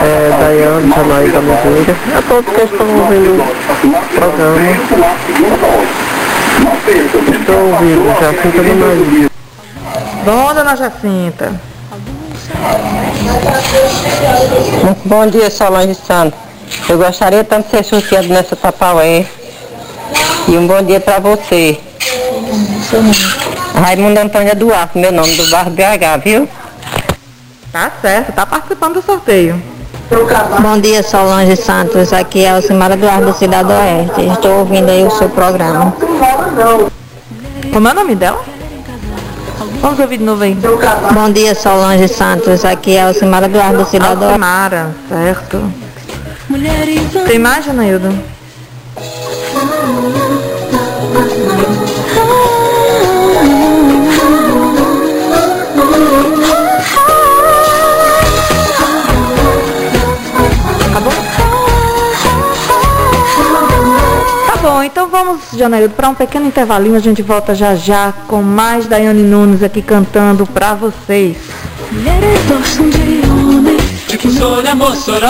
é, Daiane, Janaída Oliveira. A todos que estão ouvindo o programa. Estou ouvindo, Jacinta do Maria. Bom, dona Jacinta. Bom dia, Solange Santos. Eu gostaria tanto de ser sorteado nessa Tapaué. E um bom dia para você. Raimundo Antônia Duarte, meu nome, do bairro BH, viu? Tá certo, tá participando do sorteio. Bom dia, Solange Santos. Aqui é a Alcimara Duarte da Cidade Oeste. Estou ouvindo aí o seu programa. Como é o nome dela? Vamos ouvir de novo aí. Bom dia, Solange Santos. Aqui é a Alcimara Duarte da Cidade Oeste. Alcimara, certo. Tem mais, Janaildo? Acabou? Tá bom, então vamos, Janaildo, para um pequeno intervalinho. A gente volta já já com mais Daiane Nunes aqui cantando pra vocês. Mulheres gostam de homens Difusora Mossoró.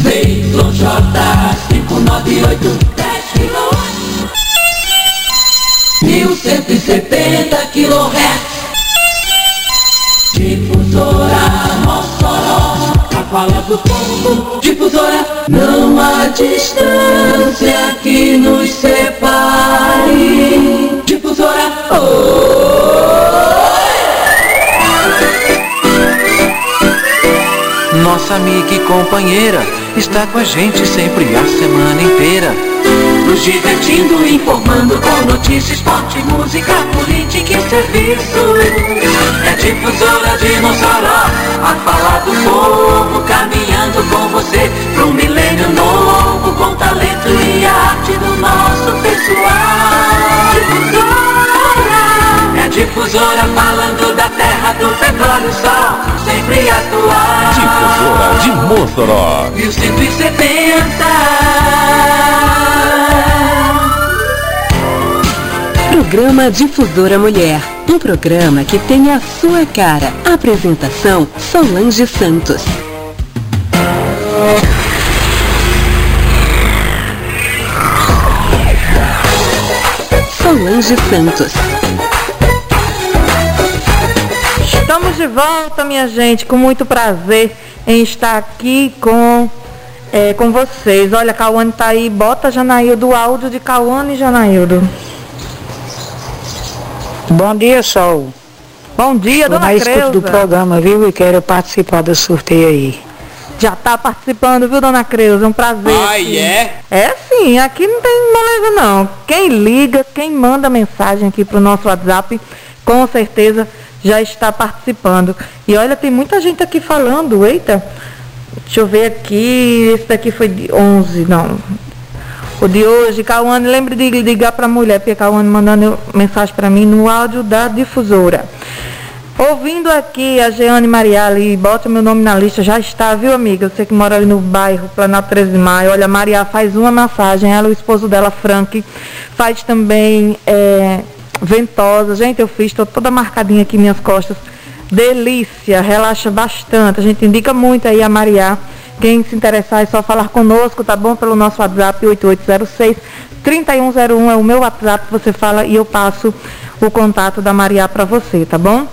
ZJ 598 10 kW 1170 kHz Difusora Mossoró. A fala do povo Difusora. Não há distância que nos separe Difusora Nossa amiga e companheira está com a gente sempre a semana inteira. Nos divertindo, informando com notícias, esporte, música, política e serviço. É difusora de Mossoró, a falar do povo, caminhando com você pro milênio novo, com talento e arte do nosso pessoal. Difusora, difusora falando da terra, do petróleo, sol, sempre atual. Difusora de Mossoró. 1170. Programa Difusora Mulher. Um programa que tem a sua cara. Apresentação Solange Santos. Solange Santos. Estamos de volta, minha gente, com muito prazer em estar aqui com, é, com vocês. Olha, Cauane tá aí, bota Janaildo, o áudio de Cauane e Janaildo. Bom dia, Sol. Bom dia, Tô dona na escuta do programa, viu? E quero participar do sorteio aí. Já tá participando, viu, dona Creuza? É um prazer. Ah, é? É sim, aqui não tem moleza não. Quem liga, quem manda mensagem aqui pro nosso WhatsApp, com certeza já está participando. E olha, tem muita gente aqui falando, eita. Deixa eu ver aqui, esse daqui foi de 11, não. O de hoje, Cauane, lembre de ligar para a mulher, porque Cauane mandando mensagem para mim no áudio da difusora. Ouvindo aqui a Jeane Mariali, bota meu nome na lista, já está, viu, amiga? Você que mora ali no bairro Planalto 13 de Maio. Olha, Maria faz uma massagem, ela o esposo dela, Frank, faz também é, ventosa. Gente, eu fiz, estou toda marcadinha aqui minhas costas. Delícia, relaxa bastante. A gente indica muito aí a Maria, Quem se interessar é só falar conosco, tá bom? Pelo nosso WhatsApp 8806 3101 é o meu WhatsApp, você fala e eu passo o contato da Maria para você, tá bom?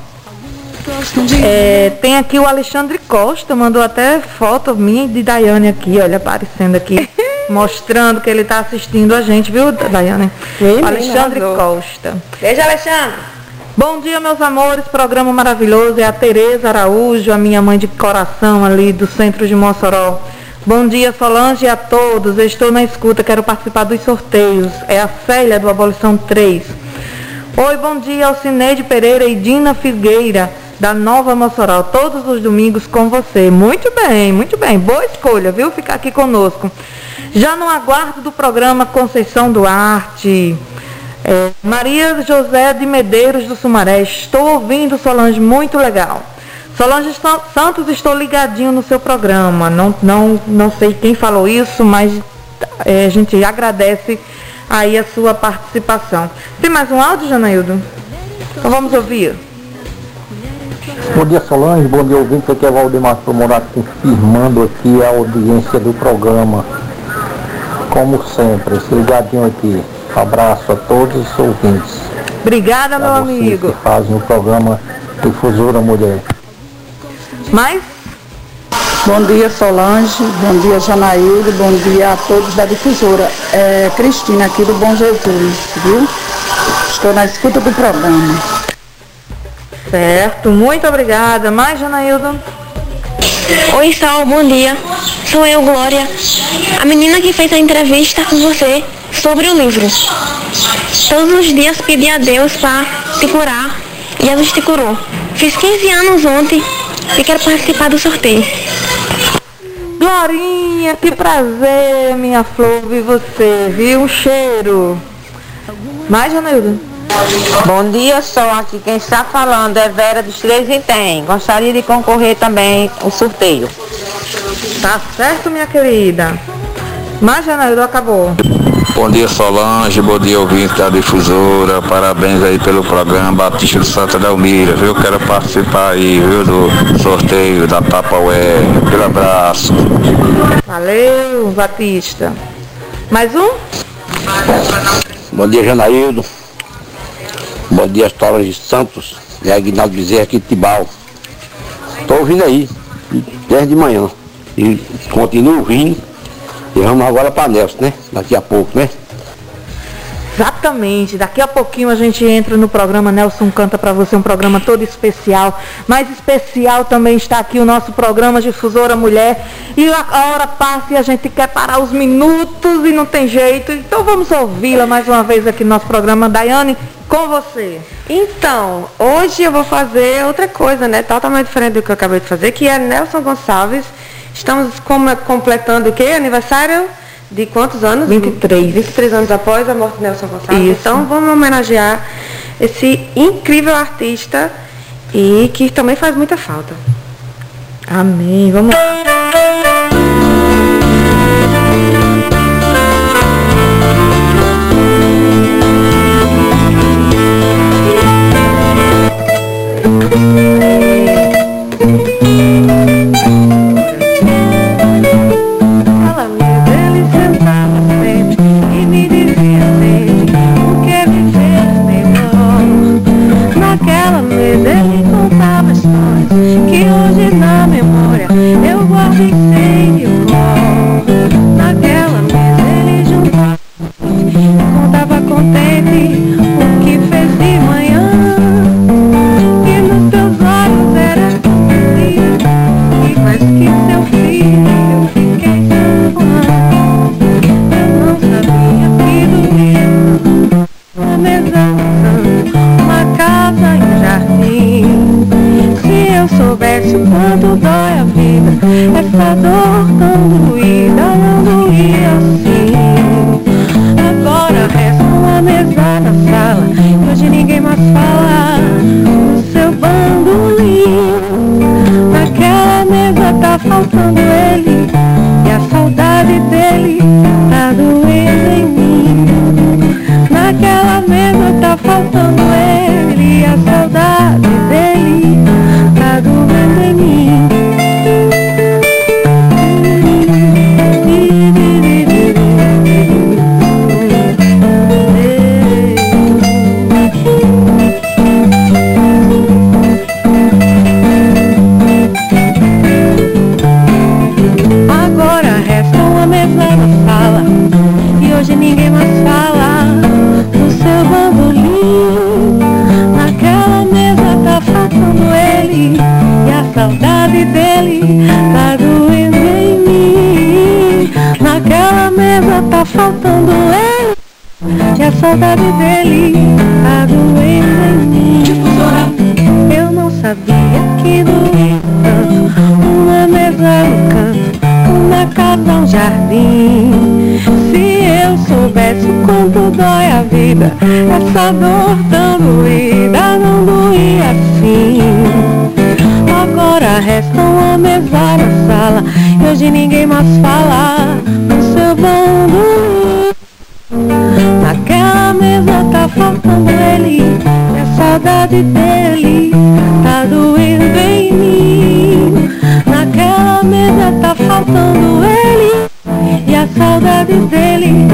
É, tem aqui o Alexandre Costa, mandou até foto minha e de Daiane aqui, olha, aparecendo aqui, mostrando que ele está assistindo a gente, viu, Daiane? Sim, Alexandre. Costa. Beijo, Alexandre. Bom dia, meus amores, programa maravilhoso. É a Tereza Araújo, a minha mãe de coração ali do centro de Mossoró. Bom dia, Solange e a todos. Eu estou na escuta, quero participar dos sorteios. É a Célia do Abolição 3. Oi, bom dia, Alcineide Pereira e Dina Figueira, da Nova Mossoró. Todos os domingos com você. Muito bem, muito bem. Boa escolha, viu? Ficar aqui conosco. Já no aguardo do programa Conceição Duarte. É, Maria José de Medeiros do Sumaré. Estou ouvindo, Solange, muito legal. Solange Sa- Santos, estou ligadinho no seu programa. Não, não, não sei quem falou isso, mas é, a gente agradece aí a sua participação. Tem mais um áudio, Janaildo? Então vamos ouvir. Bom dia Solange, bom dia ouvinte, aqui é Valdemar Morato confirmando aqui a audiência do programa. Como sempre, esse ligadinho aqui. Abraço a todos os ouvintes. Obrigada, meu amigo. que fazem o programa Difusora Mulher. Mais? Bom dia, Solange. Bom dia, Janaíldo. Bom dia a todos da difusora. É Cristina aqui do Bom Jesus, viu? Estou na escuta do programa. Certo, muito obrigada. Mais, Janaildo? Oi, Sol, bom dia. Sou eu, Glória. A menina que fez a entrevista com você sobre o livro. Todos os dias pedi a Deus para te curar e Jesus te curou. Fiz 15 anos ontem e quero participar do sorteio. Glorinha, que prazer, minha flor, ver você, viu? Um cheiro. Mais, Janaildo? Bom dia, Sol. Aqui quem está falando é Vera dos Três e Tem. Gostaria de concorrer também ao sorteio. Tá certo, minha querida. Mais, Janaildo, acabou. Bom dia Solange, bom dia ouvinte da difusora, parabéns aí pelo programa Batista do Santa Delmira, viu? Quero participar aí, viu, do sorteio da Tapaué. Aquele abraço. Valeu, Batista. Mais um? Bom dia, Janaildo. Bom dia, Solange Santos. É Aguinaldo Bezerra aqui de Tibau. Estou ouvindo aí, desde de manhã. E continuo ouvindo. E vamos agora para Nelson, né? Daqui a pouco, né? Exatamente. Daqui a pouquinho a gente entra no programa Nelson Canta para você, um programa todo especial. Mais especial também está aqui o nosso programa Difusora Mulher. E a hora passa e a gente quer parar os minutos e não tem jeito. Então vamos ouvi-la mais uma vez aqui no nosso programa. Daiane, com você. Então, hoje eu vou fazer outra coisa, né? Totalmente diferente do que eu acabei de fazer, que é Nelson Gonçalves. Estamos como- completando o quê? Aniversário de quantos anos? 23. 23 anos após a morte de Nelson Gonçalves. Isso. Então vamos homenagear esse incrível artista e que também faz muita falta. Amém. Vamos lá. Que hoje na memória eu guardo e jardim Se eu soubesse o quanto dói a vida Essa dor tão doída não doía assim. Agora resta uma mesa na sala E hoje ninguém mais fala No seu bando. Naquela mesa tá faltando ele E a saudade dele Tá doendo em mim. Naquela mesa tá faltando ele E a saudade dele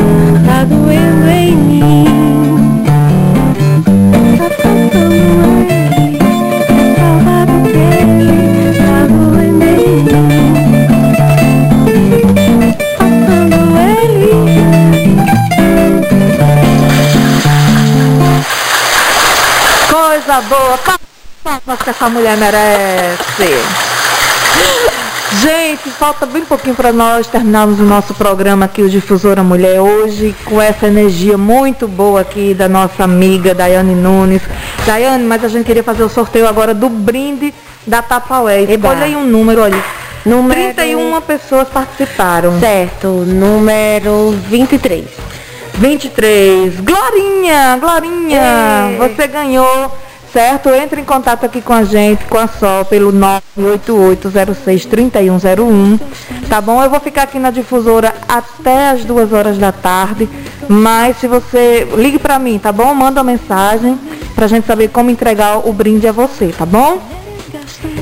Tá doendo em mim Tá faltando ele Saudade dele Tá doendo em mim Faltando ele Coisa boa. Pa- Palmas que essa mulher merece. Gente, falta bem pouquinho para nós terminarmos o nosso programa aqui, o Difusora Mulher, hoje, com essa energia muito boa aqui da nossa amiga Daiane Nunes. Daiane, mas a gente queria fazer o sorteio agora do brinde da Tapaué. Escolha aí um número ali. Número- 31 pessoas participaram. Certo, número 23. 23. Glorinha, Glorinha, você ganhou, certo? Entre em contato aqui com a gente, com a Sol, pelo 988063101, tá bom? Eu vou ficar aqui na difusora até as duas horas da tarde, mas se você ligue pra mim, tá bom? Manda uma mensagem pra gente saber como entregar o brinde a você, tá bom?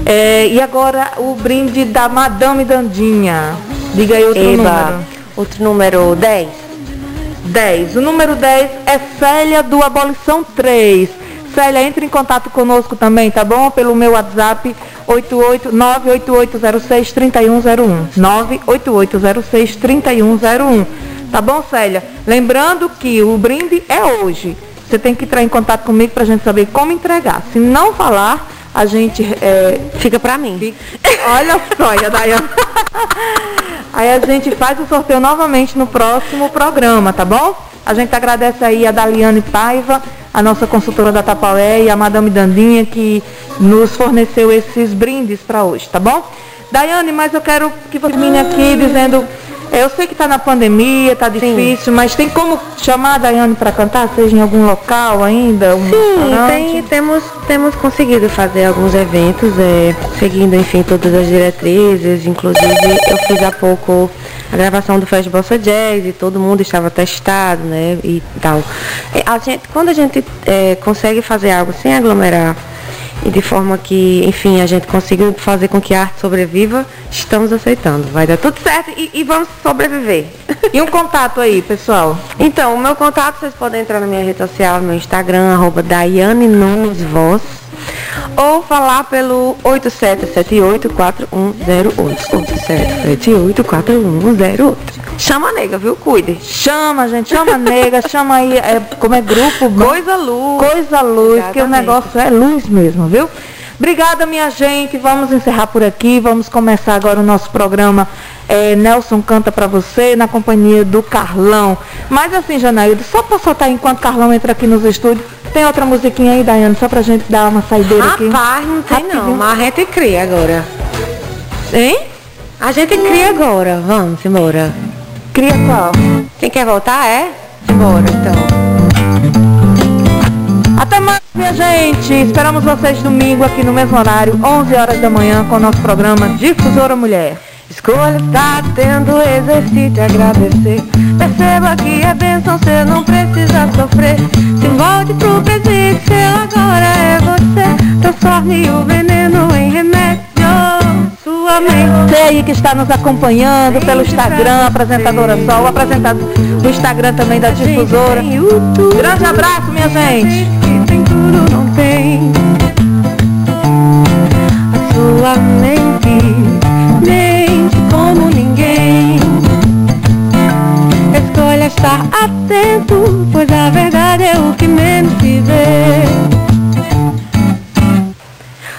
É, e agora o brinde da Madame Dandinha. Diga aí outro Eba, número. Outro número 10. 10. O número 10 é Célia do Abolição 3. Célia, entre em contato conosco também, tá bom? Pelo meu WhatsApp 88 98806 3101. 98806 3101. Tá bom, Célia? Lembrando que o brinde é hoje. Você tem que entrar em contato comigo pra gente saber como entregar. Se não falar, a gente é, Fica pra mim. Olha só, a Dayana. Aí a gente faz o sorteio novamente no próximo programa, tá bom? A gente agradece aí a Daliane Paiva, a nossa consultora da Tapaué e a Madame Dandinha que nos forneceu esses brindes para hoje, tá bom? Daiane, mas eu quero que você termine aqui dizendo, eu sei que está na pandemia, tá difícil, mas tem como chamar a Daiane para cantar, seja em algum local ainda? Um Sim, tem, temos, temos conseguido fazer alguns eventos, é, seguindo, enfim, todas as diretrizes. Inclusive, eu fiz há pouco a gravação do Fest Bossa Jazz e todo mundo estava testado, né, e tal. É, A gente, quando a gente é, consegue fazer algo sem aglomerar e de forma que, enfim, a gente consiga fazer com que a arte sobreviva, estamos aceitando. Vai dar tudo certo e, e vamos sobreviver. E um contato aí, pessoal? Então, o meu contato, vocês podem entrar na minha rede social, no meu Instagram, arroba Daiane Nunes Voz, ou falar pelo 8778-4108. 8778-4108. Chama a nega, viu? Cuide. Chama, gente, chama a nega, chama aí, é, como é grupo? Coisa luz. Coisa luz, que o Exatamente. negócio é luz mesmo, viu? Obrigada, minha gente. Vamos encerrar por aqui. Vamos começar agora o nosso programa é, Nelson Canta Pra Você, na companhia do Carlão. Mas assim, Janaído, só pra soltar enquanto Carlão entra aqui nos estúdios, tem outra musiquinha aí, Daiane, só pra gente dar uma saideira aqui. Rapaz, não tem não, Rapidinho. mas a gente cria agora. Hein? A gente cria agora. Vamos embora. Cria qual? Quem quer voltar é? Bora, então. Até mais, minha gente. Esperamos vocês domingo aqui no mesmo horário, 11 horas da manhã, com o nosso programa Difusora Mulher. Escolha tá tendo, exercite agradecer. Perceba que é bênção, você não precisa sofrer. Se volte pro presente, seu agora é você. Transforme o veneno em remédio. Sua mente. Você aí que está nos acompanhando pelo Instagram, apresentadora Sol, o apresentador do Instagram também da Difusora. Grande abraço, minha gente. Tem tudo, não tem. A sua mente estar atento, pois a verdade é o que menos se vê.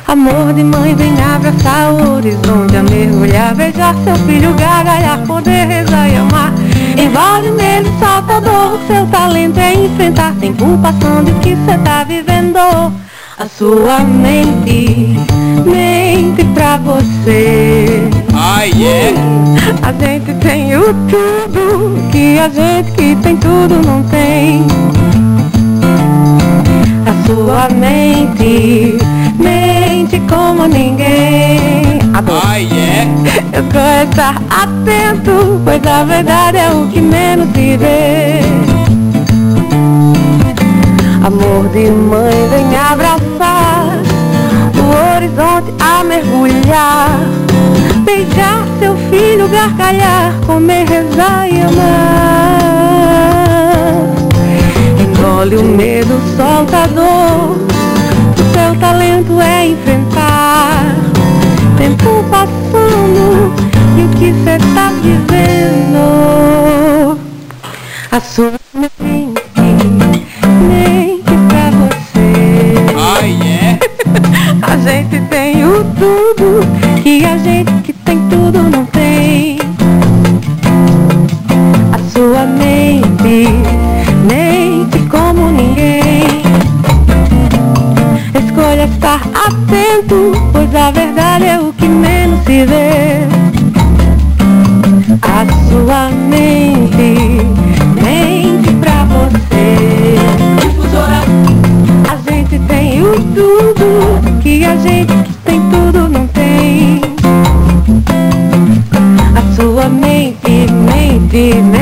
Amor de mãe vem abraçar o horizonte a mergulhar, beijar seu filho, gargalhar, poder rezar e amar. Engole medo, solta dor. Seu talento é enfrentar sem culpação do que cê tá vivendo. A sua mente mente pra você. Ai, é. A gente tem o tudo que a gente que tem tudo não tem. A sua mente mente como ninguém. Adoro. Ai, é. Escolha estar atento, pois a verdade é o que menos se vê. Amor de mãe vem abraçar o horizonte a mergulhar, beijar seu filho, gargalhar, comer, rezar e amar. Engole o medo, solta a dor, o seu talento é enfrentar. Tempo passando e o que cê tá vivendo? A sua mente, mente pra você. Ai, é. A gente tem o tudo que a gente que tem tudo mente,